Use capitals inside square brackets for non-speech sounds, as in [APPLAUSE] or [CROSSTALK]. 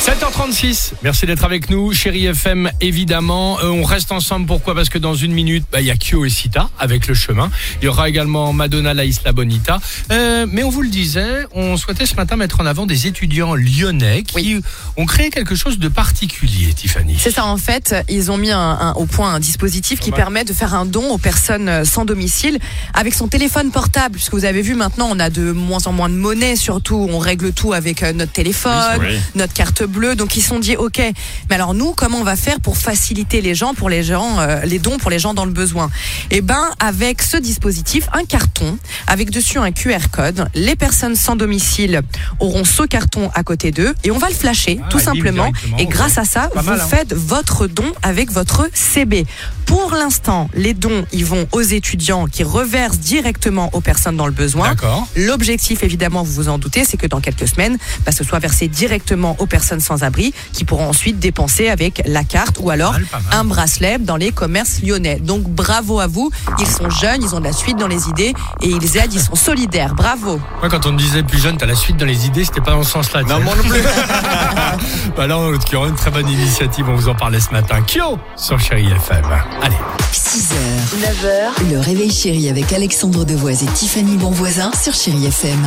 7h36, merci d'être avec nous, chérie FM évidemment. Euh, on reste ensemble, pourquoi? Parce que dans une minute, bah, il y a Kyo et Sita avec le chemin. Il y aura également Madonna La Isla Bonita. Euh, mais on vous le disait, on souhaitait ce matin mettre en avant des étudiants lyonnais qui ont créé quelque chose de particulier, Tiffany. C'est ça en fait, ils ont mis un- un- au point un dispositif qui Pas mal. permet de faire un don aux personnes euh, sans domicile avec son téléphone portable. Puisque vous avez vu maintenant, on a de moins en moins de monnaie, surtout on règle tout avec notre téléphone, Oui, notre carte bleue. Donc ils se sont dit ok, mais alors nous comment on va faire pour faciliter les gens, pour les gens, euh, les dons pour les gens dans le besoin? Eh ben avec ce dispositif, un carton avec dessus un QR code. Les personnes sans domicile auront ce carton à côté d'eux et on va le flasher Ah, tout simplement. Et grâce à ça, Pas vous mal, hein. faites votre don avec votre CB. Pour l'instant, les dons, ils vont aux étudiants qui reversent directement aux personnes dans le besoin. L'objectif, évidemment, vous vous en doutez, c'est que dans quelques semaines, bah, ce soit versé directement aux personnes sans abri qui pourront ensuite dépenser avec la carte ou alors mal, pas mal. un bracelet dans les commerces lyonnais. Donc bravo à vous. Ils sont jeunes, ils ont de la suite dans les idées et ils aident, ils sont solidaires. Bravo. Moi, quand on me disait plus jeune, t'as la suite dans les idées, c'était pas dans ce sens-là. Non, moi non plus. [LAUGHS] bah là, en l'occurrence, une très bonne initiative, on vous en parlait ce matin. Kyo sur Chérie FM. Allez. 6h, 9h, le réveil chéri avec Alexandre Devoise et Tiffany Bonvoisin sur Chérie FM.